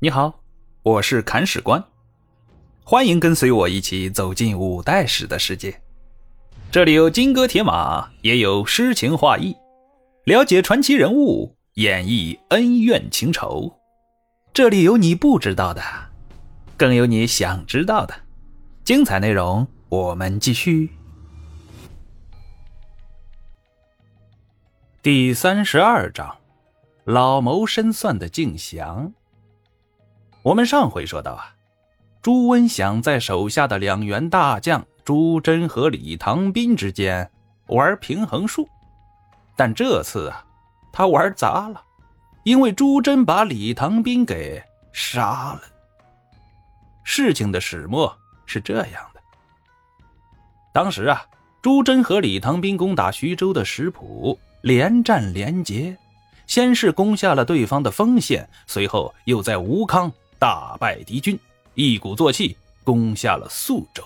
你好，我是砍史官，欢迎跟随我一起走进五代史的世界。这里有金戈铁马，也有诗情画意，了解传奇人物，演绎恩怨情仇。这里有你不知道的，更有你想知道的。精彩内容，我们继续。第三十二章：老谋深算的敬降。我们上回说到啊，朱温想在手下的两员大将朱桢和李唐斌之间玩平衡术，但这次啊，他玩砸了，因为朱桢把李唐斌给杀了。事情的始末是这样的：当时啊，朱桢和李唐斌攻打徐州的石浦，连战连捷，先是攻下了对方的丰县，随后又在吴康。大败敌军，一鼓作气攻下了宿州。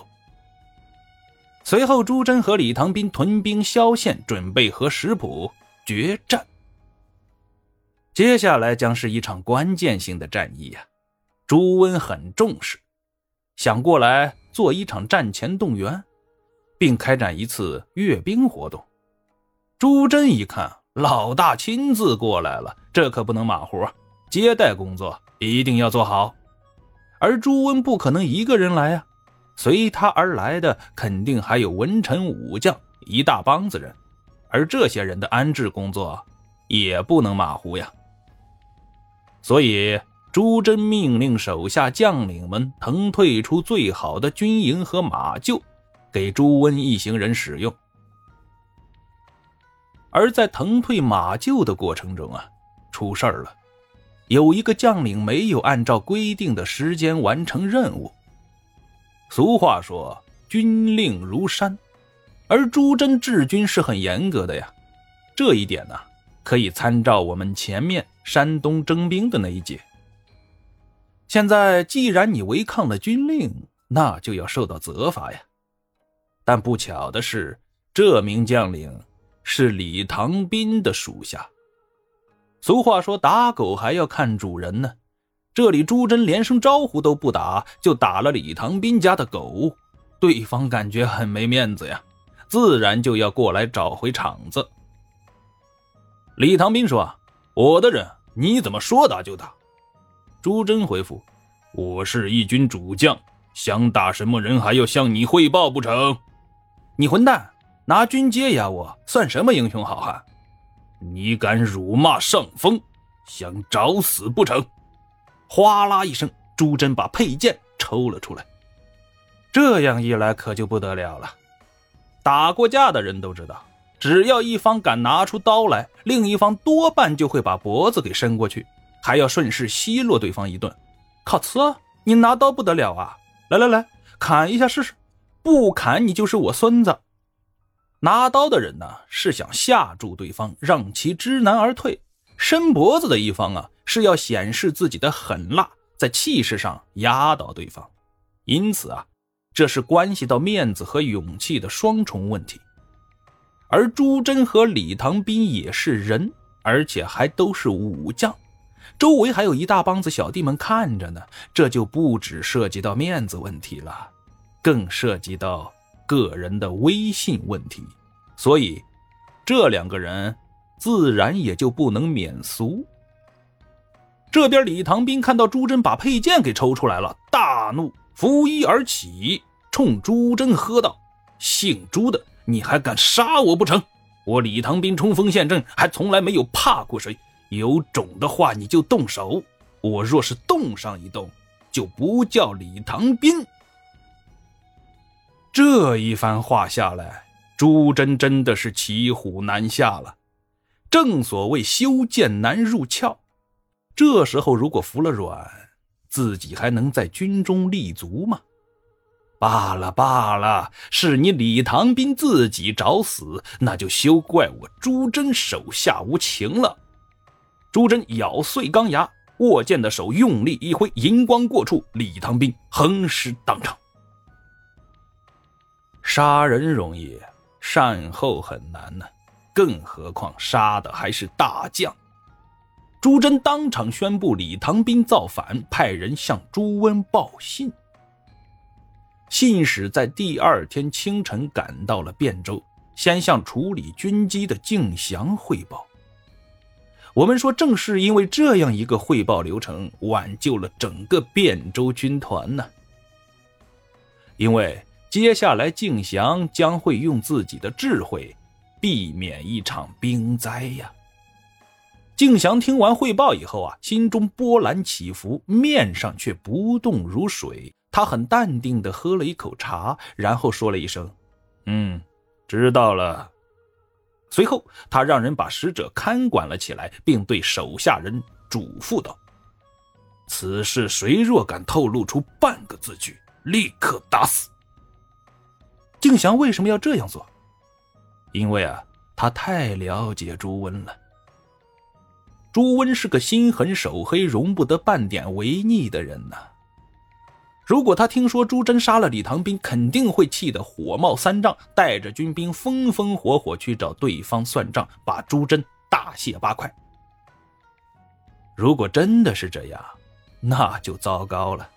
随后，朱桢和李唐斌屯兵萧县，准备和石浦决战。接下来将是一场关键性的战役呀！朱温很重视，想过来做一场战前动员，并开展一次阅兵活动。朱桢一看，老大亲自过来了，这可不能马虎，接待工作。一定要做好，而朱温不可能一个人来啊，随他而来的肯定还有文臣武将一大帮子人，而这些人的安置工作也不能马虎呀。所以朱桢命令手下将领们腾退出最好的军营和马厩，给朱温一行人使用。而在腾退马厩的过程中啊，出事儿了。有一个将领没有按照规定的时间完成任务。俗话说“军令如山”，而朱桢治军是很严格的呀。这一点呢，可以参照我们前面山东征兵的那一节。现在既然你违抗了军令，那就要受到责罚呀。但不巧的是，这名将领是李唐斌的属下。俗话说：“打狗还要看主人呢。”这里朱桢连声招呼都不打，就打了李唐斌家的狗，对方感觉很没面子呀，自然就要过来找回场子。李唐斌说：“我的人，你怎么说打就打？”朱桢回复：“我是一军主将，想打什么人还要向你汇报不成？你混蛋，拿军阶压我，算什么英雄好汉？”你敢辱骂上峰，想找死不成？哗啦一声，朱桢把佩剑抽了出来。这样一来，可就不得了了。打过架的人都知道，只要一方敢拿出刀来，另一方多半就会把脖子给伸过去，还要顺势奚落对方一顿。靠刺，你拿刀不得了啊！来来来，砍一下试试，不砍你就是我孙子。拿刀的人呢，是想吓住对方，让其知难而退；伸脖子的一方啊，是要显示自己的狠辣，在气势上压倒对方。因此啊，这是关系到面子和勇气的双重问题。而朱桢和李唐斌也是人，而且还都是武将，周围还有一大帮子小弟们看着呢，这就不只涉及到面子问题了，更涉及到。个人的威信问题，所以这两个人自然也就不能免俗。这边李唐斌看到朱桢把佩剑给抽出来了，大怒，拂衣而起，冲朱桢喝道：“姓朱的，你还敢杀我不成？我李唐斌冲锋陷阵，还从来没有怕过谁。有种的话，你就动手。我若是动上一动，就不叫李唐斌。”这一番话下来，朱桢真的是骑虎难下了。正所谓修剑难入鞘，这时候如果服了软，自己还能在军中立足吗？罢了罢了，是你李唐斌自己找死，那就休怪我朱桢手下无情了。朱桢咬碎钢牙，握剑的手用力一挥，银光过处，李唐斌横尸当场。杀人容易，善后很难呢，更何况杀的还是大将。朱桢当场宣布李唐斌造反，派人向朱温报信。信使在第二天清晨赶到了汴州，先向处理军机的敬祥汇报。我们说，正是因为这样一个汇报流程，挽救了整个汴州军团呢。因为接下来敬祥将会用自己的智慧，避免一场兵灾呀。敬祥听完汇报以后啊，心中波澜起伏，面上却不动如水。他很淡定的喝了一口茶，然后说了一声：“嗯，知道了。”随后，他让人把使者看管了起来，并对手下人嘱咐道：“此事谁若敢透露出半个字据，立刻打死。”静祥为什么要这样做？因为啊，他太了解朱温了。朱温是个心狠手黑、容不得半点违逆的人呐。如果他听说朱桢杀了李唐斌，肯定会气得火冒三丈，带着军兵风风火火去找对方算账，把朱桢大卸八块。如果真的是这样，那就糟糕了，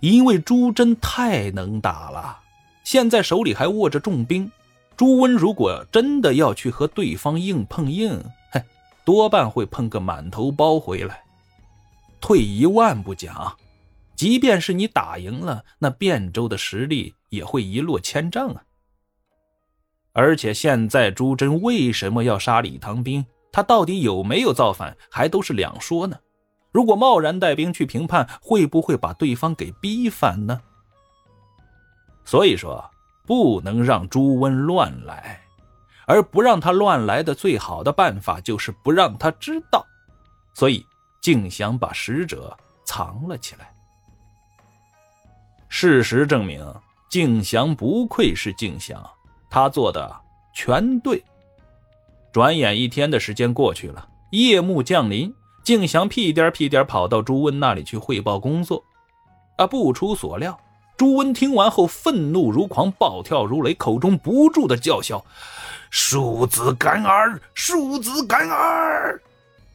因为朱桢太能打了，现在手里还握着重兵。朱温如果真的要去和对方硬碰硬，嘿，多半会碰个满头包回来。退一万步讲。即便是你打赢了，那汴州的实力也会一落千丈啊！而且现在朱桢为什么要杀李唐兵？他到底有没有造反，还都是两说呢。如果贸然带兵去平叛，会不会把对方给逼反呢？所以说，不能让朱温乱来，而不让他乱来的最好的办法就是不让他知道。所以，敬祥把使者藏了起来。事实证明，敬祥不愧是敬祥，他做的全对。转眼一天的时间过去了，夜幕降临，敬祥屁颠屁颠跑到朱温那里去汇报工作。啊，不出所料，朱温听完后愤怒如狂，暴跳如雷，口中不住的叫嚣：“庶子敢尔，庶子敢尔！”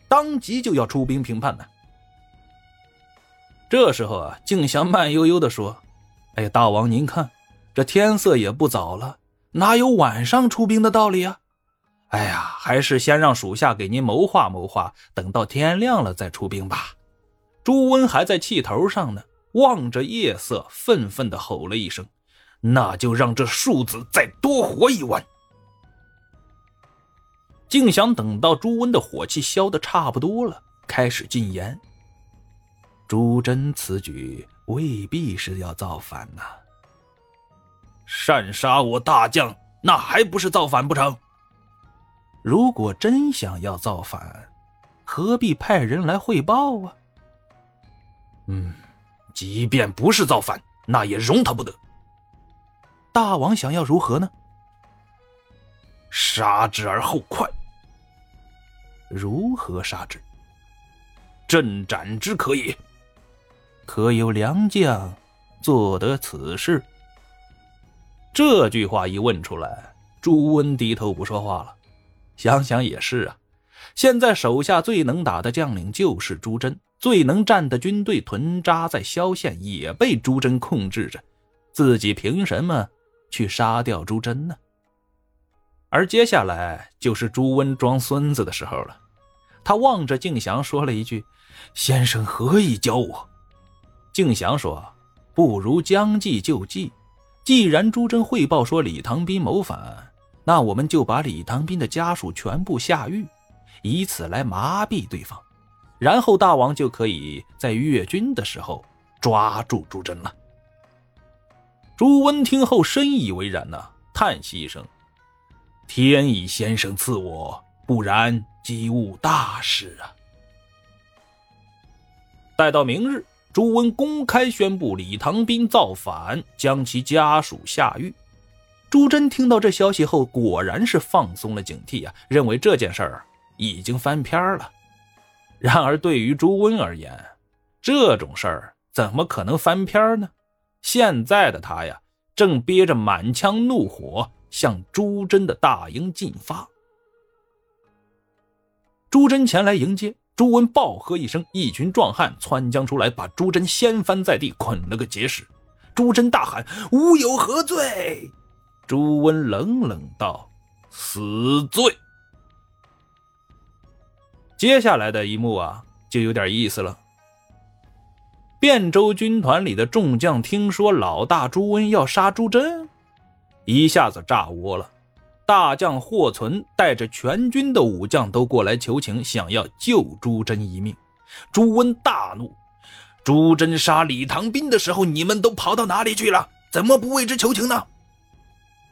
当即就要出兵平叛呢。这时候啊，静香慢悠悠的说。哎呀，大王，您看，这天色也不早了，哪有晚上出兵的道理啊？哎呀，还是先让属下给您谋划谋划，等到天亮了再出兵吧。朱温还在气头上呢，望着夜色，愤愤地吼了一声：“那就让这庶子再多活一晚。”竟想等到朱温的火气消得差不多了，开始进言：“朱桢此举。”未必是要造反呐！擅杀我大将，那还不是造反不成？如果真想要造反，何必派人来汇报啊？嗯，即便不是造反，那也容他不得。大王想要如何呢？杀之而后快。如何杀之？朕斩之可以。可有良将做得此事？这句话一问出来，朱温低头不说话了。想想也是啊，现在手下最能打的将领就是朱桢，最能战的军队屯扎在萧县也被朱桢控制着，自己凭什么去杀掉朱桢呢？而接下来就是朱温装孙子的时候了。他望着敬祥说了一句：“先生何以教我？”敬祥说：“不如将计就计。既然朱桢汇报说李唐斌谋反，那我们就把李唐斌的家属全部下狱，以此来麻痹对方，然后大王就可以在越军的时候抓住朱桢了。”朱温听后深以为然呐，叹息一声：“天意先生赐我，不然即误大事啊！”待到明日。朱温公开宣布李唐斌造反，将其家属下狱。朱桢听到这消息后，果然是放松了警惕啊，认为这件事儿已经翻篇了。然而，对于朱温而言，这种事儿怎么可能翻篇呢？现在的他呀，正憋着满腔怒火向朱桢的大营进发。朱桢前来迎接。朱温暴喝一声，一群壮汉窜将出来，把朱桢掀翻在地，捆了个结实。朱桢大喊：“吾有何罪？”朱温冷冷道：“死罪。”接下来的一幕啊，就有点意思了。汴州军团里的众将听说老大朱温要杀朱桢，一下子炸窝了。大将霍存带着全军的武将都过来求情，想要救朱桢一命。朱温大怒：“朱桢杀李唐兵的时候，你们都跑到哪里去了？怎么不为之求情呢？”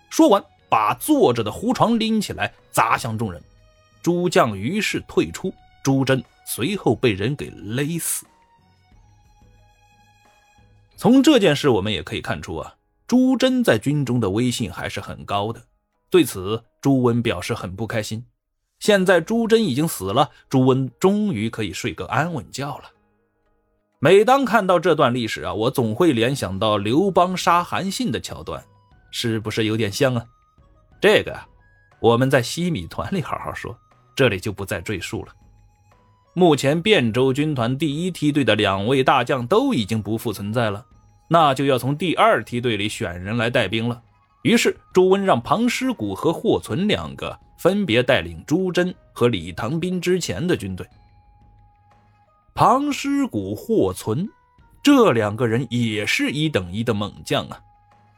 说完，把坐着的胡床拎起来砸向众人。诸将于是退出，朱桢随后被人给勒死。从这件事我们也可以看出啊，朱桢在军中的威信还是很高的。对此，朱温表示很不开心。现在朱桢已经死了，朱温终于可以睡个安稳觉了。每当看到这段历史啊，我总会联想到刘邦杀韩信的桥段，是不是有点像啊？这个啊，我们在西米团里好好说，这里就不再赘述了。目前汴州军团第一梯队的两位大将都已经不复存在了，那就要从第二梯队里选人来带兵了。于是朱温让庞师古和霍存两个分别带领朱桢和李唐斌之前的军队。庞师古、霍存这两个人也是一等一的猛将啊，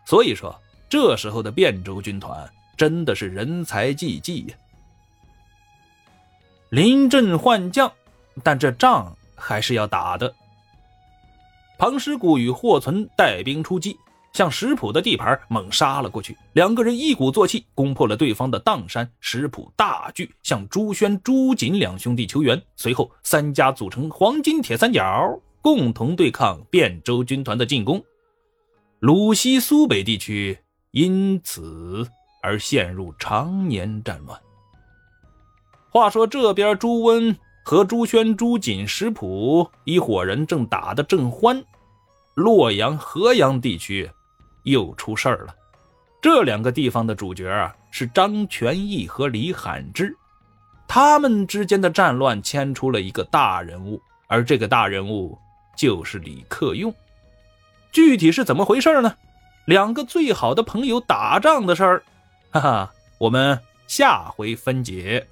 所以说这时候的汴州军团真的是人才济济呀，临阵换将。但这仗还是要打的。庞师古与霍存带兵出击，向石浦的地盘猛杀了过去。两个人一鼓作气，攻破了对方的砀山。石浦大惧，向朱宣、朱瑾两兄弟求援。随后，三家组成黄金铁三角，共同对抗汴州军团的进攻。鲁西苏北地区因此而陷入常年战乱。话说这边，朱温。和朱轩、朱瑾、石普一伙人正打得正欢，洛阳、河阳地区又出事儿了。这两个地方的主角啊是张全义和李罕之，他们之间的战乱牵出了一个大人物，而这个大人物就是李克用。具体是怎么回事呢？两个最好的朋友打仗的事儿，哈哈，我们下回分解。